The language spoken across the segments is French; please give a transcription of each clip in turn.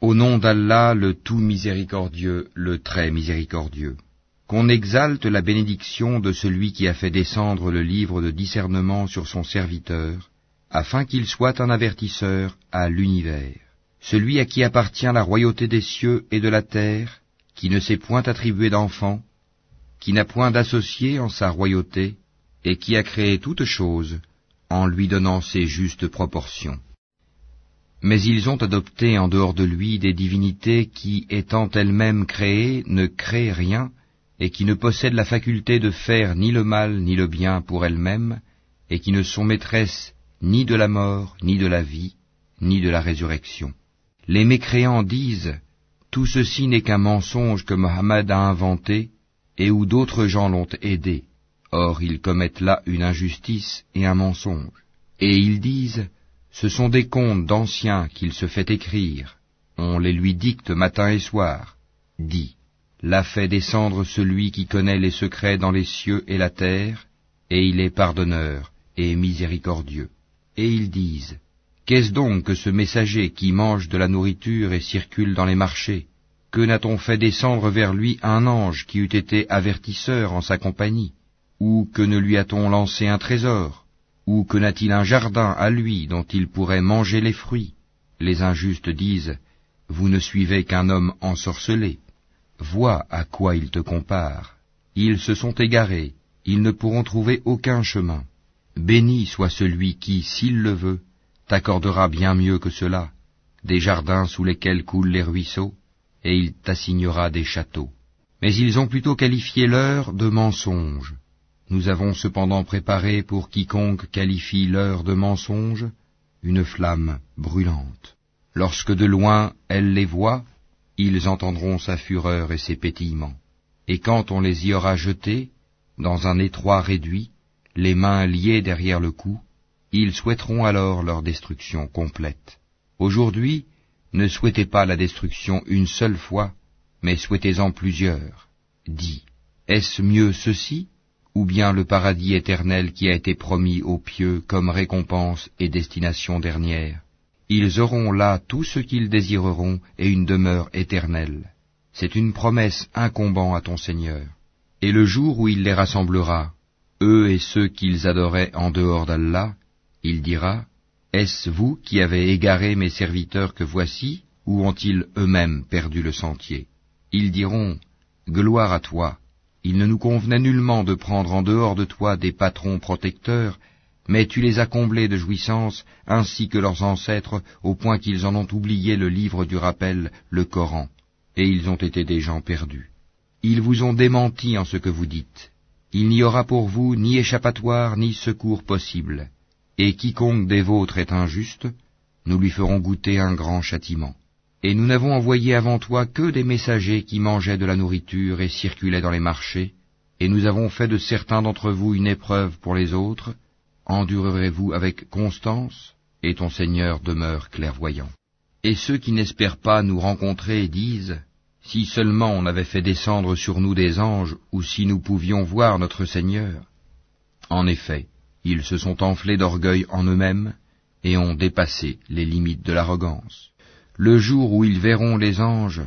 Au nom d'Allah, le tout miséricordieux, le très miséricordieux. Qu'on exalte la bénédiction de celui qui a fait descendre le livre de discernement sur son serviteur, afin qu'il soit un avertisseur à l'univers. Celui à qui appartient la royauté des cieux et de la terre, qui ne s'est point attribué d'enfant, qui n'a point d'associé en sa royauté, et qui a créé toutes choses en lui donnant ses justes proportions. Mais ils ont adopté en dehors de lui des divinités qui, étant elles-mêmes créées, ne créent rien, et qui ne possèdent la faculté de faire ni le mal ni le bien pour elles-mêmes, et qui ne sont maîtresses ni de la mort, ni de la vie, ni de la résurrection. Les mécréants disent, Tout ceci n'est qu'un mensonge que Mohammed a inventé, et où d'autres gens l'ont aidé. Or ils commettent là une injustice et un mensonge. Et ils disent, ce sont des contes d'anciens qu'il se fait écrire. On les lui dicte matin et soir. Dit, l'a fait descendre celui qui connaît les secrets dans les cieux et la terre, et il est pardonneur et miséricordieux. Et ils disent, Qu'est-ce donc que ce messager qui mange de la nourriture et circule dans les marchés? Que n'a-t-on fait descendre vers lui un ange qui eût été avertisseur en sa compagnie? Ou que ne lui a-t-on lancé un trésor? Ou que n'a-t-il un jardin à lui dont il pourrait manger les fruits? Les injustes disent, Vous ne suivez qu'un homme ensorcelé. Vois à quoi ils te comparent. Ils se sont égarés, ils ne pourront trouver aucun chemin. Béni soit celui qui, s'il le veut, t'accordera bien mieux que cela, des jardins sous lesquels coulent les ruisseaux, et il t'assignera des châteaux. Mais ils ont plutôt qualifié l'heure de mensonge. Nous avons cependant préparé pour quiconque qualifie l'heure de mensonge une flamme brûlante. Lorsque de loin elle les voit, ils entendront sa fureur et ses pétillements. Et quand on les y aura jetés, dans un étroit réduit, les mains liées derrière le cou, ils souhaiteront alors leur destruction complète. Aujourd'hui, ne souhaitez pas la destruction une seule fois, mais souhaitez-en plusieurs. Dis, est-ce mieux ceci? Ou bien le paradis éternel qui a été promis aux pieux comme récompense et destination dernière. Ils auront là tout ce qu'ils désireront et une demeure éternelle. C'est une promesse incombant à ton Seigneur. Et le jour où il les rassemblera, eux et ceux qu'ils adoraient en dehors d'Allah, il dira, Est-ce vous qui avez égaré mes serviteurs que voici, ou ont-ils eux-mêmes perdu le sentier? Ils diront, Gloire à toi, il ne nous convenait nullement de prendre en dehors de toi des patrons protecteurs, mais tu les as comblés de jouissances, ainsi que leurs ancêtres, au point qu'ils en ont oublié le livre du rappel, le Coran, et ils ont été des gens perdus. Ils vous ont démenti en ce que vous dites. Il n'y aura pour vous ni échappatoire ni secours possible, et quiconque des vôtres est injuste, nous lui ferons goûter un grand châtiment. Et nous n'avons envoyé avant toi que des messagers qui mangeaient de la nourriture et circulaient dans les marchés, et nous avons fait de certains d'entre vous une épreuve pour les autres, endurerez-vous avec constance, et ton Seigneur demeure clairvoyant. Et ceux qui n'espèrent pas nous rencontrer disent, si seulement on avait fait descendre sur nous des anges, ou si nous pouvions voir notre Seigneur. En effet, ils se sont enflés d'orgueil en eux-mêmes, et ont dépassé les limites de l'arrogance. Le jour où ils verront les anges,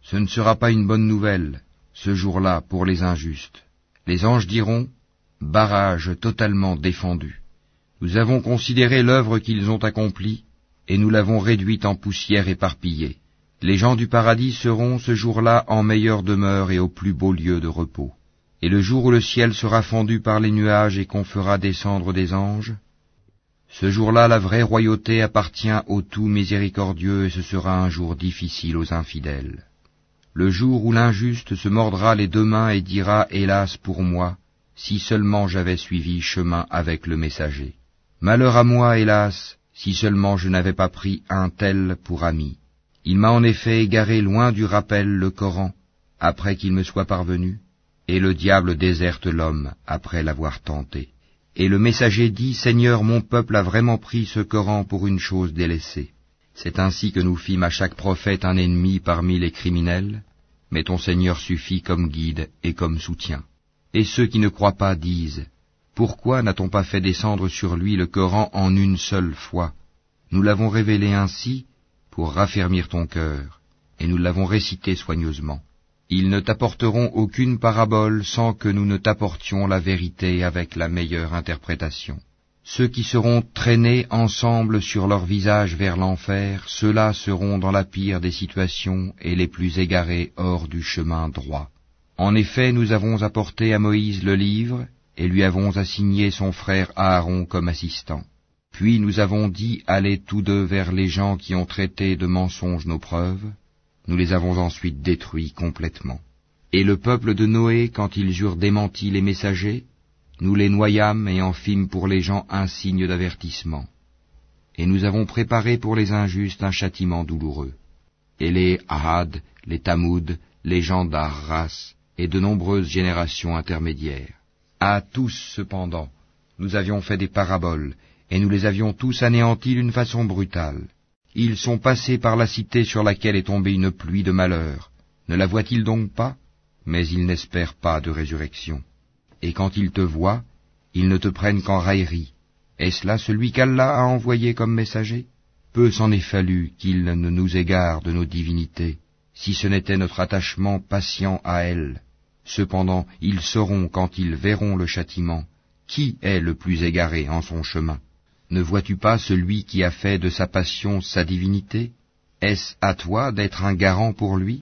ce ne sera pas une bonne nouvelle, ce jour-là, pour les injustes. Les anges diront, barrage totalement défendu. Nous avons considéré l'œuvre qu'ils ont accomplie, et nous l'avons réduite en poussière éparpillée. Les gens du paradis seront ce jour-là en meilleure demeure et au plus beau lieu de repos. Et le jour où le ciel sera fendu par les nuages et qu'on fera descendre des anges, ce jour-là, la vraie royauté appartient au tout miséricordieux et ce sera un jour difficile aux infidèles. Le jour où l'injuste se mordra les deux mains et dira, Hélas pour moi, si seulement j'avais suivi chemin avec le messager. Malheur à moi, hélas, si seulement je n'avais pas pris un tel pour ami. Il m'a en effet égaré loin du rappel le Coran, après qu'il me soit parvenu, et le diable déserte l'homme après l'avoir tenté. Et le messager dit, Seigneur, mon peuple a vraiment pris ce Coran pour une chose délaissée. C'est ainsi que nous fîmes à chaque prophète un ennemi parmi les criminels, mais ton Seigneur suffit comme guide et comme soutien. Et ceux qui ne croient pas disent, Pourquoi n'a-t-on pas fait descendre sur lui le Coran en une seule fois? Nous l'avons révélé ainsi pour raffermir ton cœur, et nous l'avons récité soigneusement. Ils ne t'apporteront aucune parabole sans que nous ne t'apportions la vérité avec la meilleure interprétation. Ceux qui seront traînés ensemble sur leur visage vers l'enfer, ceux-là seront dans la pire des situations et les plus égarés hors du chemin droit. En effet, nous avons apporté à Moïse le livre, et lui avons assigné son frère Aaron comme assistant. Puis nous avons dit allez tous deux vers les gens qui ont traité de mensonges nos preuves, nous les avons ensuite détruits complètement. Et le peuple de Noé, quand ils eurent démenti les messagers, nous les noyâmes et en fîmes pour les gens un signe d'avertissement. Et nous avons préparé pour les injustes un châtiment douloureux. Et les Ahad, les Tamoud, les gens d'Arras, et de nombreuses générations intermédiaires. À tous, cependant, nous avions fait des paraboles, et nous les avions tous anéantis d'une façon brutale. Ils sont passés par la cité sur laquelle est tombée une pluie de malheur. Ne la voient-ils donc pas? Mais ils n'espèrent pas de résurrection. Et quand ils te voient, ils ne te prennent qu'en raillerie. Est-ce là celui qu'Allah a envoyé comme messager? Peu s'en est fallu qu'il ne nous égare de nos divinités, si ce n'était notre attachement patient à elles. Cependant, ils sauront quand ils verront le châtiment, qui est le plus égaré en son chemin. Ne vois-tu pas celui qui a fait de sa passion sa divinité? Est-ce à toi d'être un garant pour lui?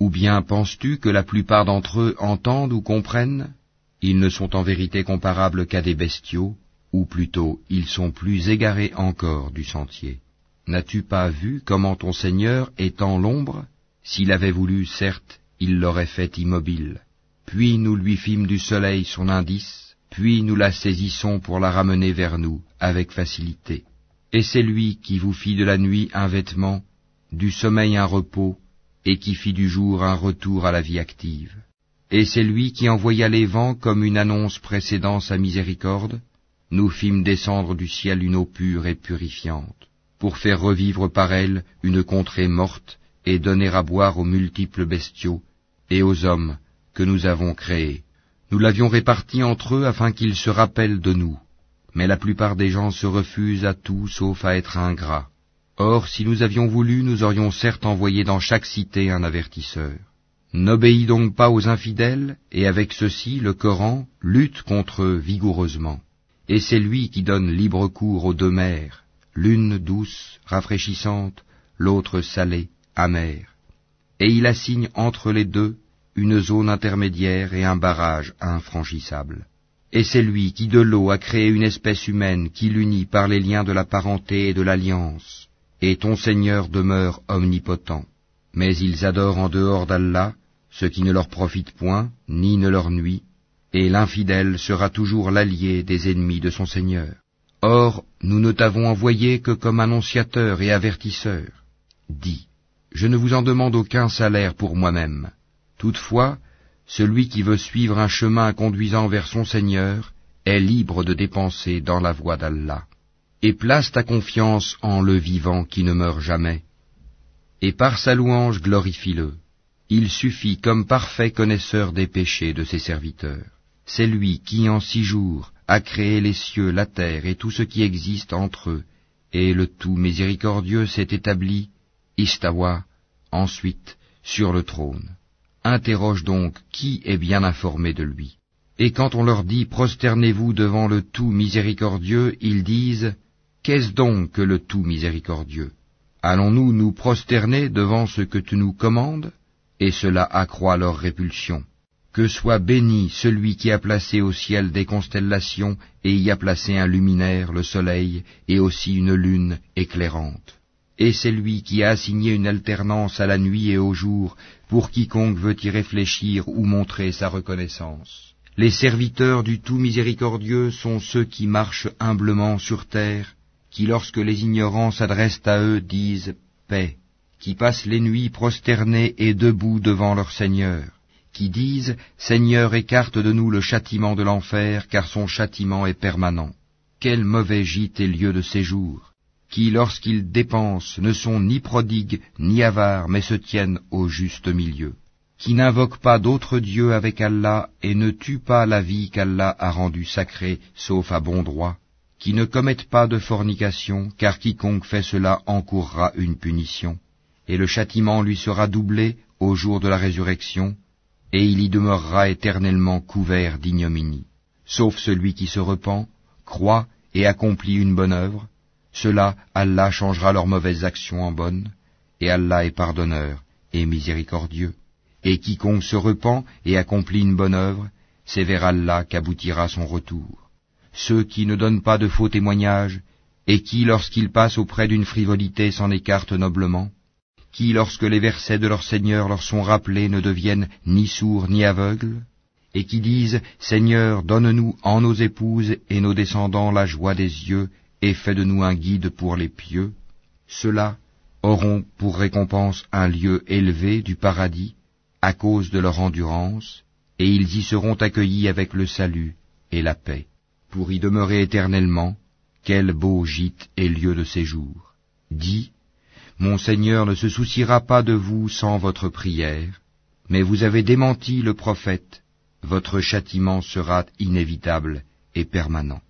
Ou bien penses-tu que la plupart d'entre eux entendent ou comprennent? Ils ne sont en vérité comparables qu'à des bestiaux, ou plutôt ils sont plus égarés encore du sentier. N'as-tu pas vu comment ton Seigneur étend l'ombre S'il avait voulu, certes, il l'aurait fait immobile. Puis nous lui fîmes du soleil son indice, puis nous la saisissons pour la ramener vers nous avec facilité. Et c'est lui qui vous fit de la nuit un vêtement, du sommeil un repos, et qui fit du jour un retour à la vie active. Et c'est lui qui envoya les vents comme une annonce précédant sa miséricorde, nous fîmes descendre du ciel une eau pure et purifiante, pour faire revivre par elle une contrée morte, et donner à boire aux multiples bestiaux, et aux hommes que nous avons créés. Nous l'avions réparti entre eux afin qu'ils se rappellent de nous. Mais la plupart des gens se refusent à tout sauf à être ingrats. Or, si nous avions voulu, nous aurions certes envoyé dans chaque cité un avertisseur. N'obéis donc pas aux infidèles, et avec ceci le Coran lutte contre eux vigoureusement. Et c'est lui qui donne libre cours aux deux mers, l'une douce, rafraîchissante, l'autre salée, amère. Et il assigne entre les deux une zone intermédiaire et un barrage infranchissable. Et c'est lui qui de l'eau a créé une espèce humaine qui l'unit par les liens de la parenté et de l'alliance, et ton Seigneur demeure omnipotent. Mais ils adorent en dehors d'Allah ce qui ne leur profite point, ni ne leur nuit, et l'infidèle sera toujours l'allié des ennemis de son Seigneur. Or, nous ne t'avons envoyé que comme annonciateur et avertisseur. Dis, je ne vous en demande aucun salaire pour moi-même. Toutefois, celui qui veut suivre un chemin conduisant vers son Seigneur est libre de dépenser dans la voie d'Allah. Et place ta confiance en le vivant qui ne meurt jamais. Et par sa louange glorifie-le. Il suffit comme parfait connaisseur des péchés de ses serviteurs. C'est lui qui en six jours a créé les cieux, la terre et tout ce qui existe entre eux, et le tout miséricordieux s'est établi, Istawa, ensuite, sur le trône. Interroge donc qui est bien informé de lui. Et quand on leur dit prosternez-vous devant le tout miséricordieux, ils disent Qu'est-ce donc que le tout miséricordieux? Allons-nous nous prosterner devant ce que tu nous commandes? Et cela accroît leur répulsion. Que soit béni celui qui a placé au ciel des constellations et y a placé un luminaire, le soleil, et aussi une lune éclairante et c'est lui qui a assigné une alternance à la nuit et au jour pour quiconque veut y réfléchir ou montrer sa reconnaissance. Les serviteurs du tout miséricordieux sont ceux qui marchent humblement sur terre, qui lorsque les ignorants s'adressent à eux disent paix, qui passent les nuits prosternés et debout devant leur Seigneur, qui disent Seigneur écarte de nous le châtiment de l'enfer, car son châtiment est permanent. Quel mauvais gîte et lieu de séjour qui, lorsqu'ils dépensent, ne sont ni prodigues ni avares, mais se tiennent au juste milieu, qui n'invoquent pas d'autre Dieu avec Allah et ne tuent pas la vie qu'Allah a rendue sacrée, sauf à bon droit, qui ne commettent pas de fornication, car quiconque fait cela encourra une punition, et le châtiment lui sera doublé au jour de la résurrection, et il y demeurera éternellement couvert d'ignominie. Sauf celui qui se repent, croit et accomplit une bonne œuvre, cela Allah changera leurs mauvaises actions en bonnes, et Allah est pardonneur et miséricordieux. Et quiconque se repent et accomplit une bonne œuvre, c'est vers Allah qu'aboutira son retour. Ceux qui ne donnent pas de faux témoignages, et qui, lorsqu'ils passent auprès d'une frivolité, s'en écartent noblement, qui, lorsque les versets de leur Seigneur leur sont rappelés, ne deviennent ni sourds ni aveugles, et qui disent, Seigneur, donne-nous en nos épouses et nos descendants la joie des yeux, et fais de nous un guide pour les pieux, ceux-là auront pour récompense un lieu élevé du paradis, à cause de leur endurance, et ils y seront accueillis avec le salut et la paix, pour y demeurer éternellement, quel beau gîte et lieu de séjour. Dis, mon Seigneur ne se souciera pas de vous sans votre prière, mais vous avez démenti le prophète, votre châtiment sera inévitable et permanent.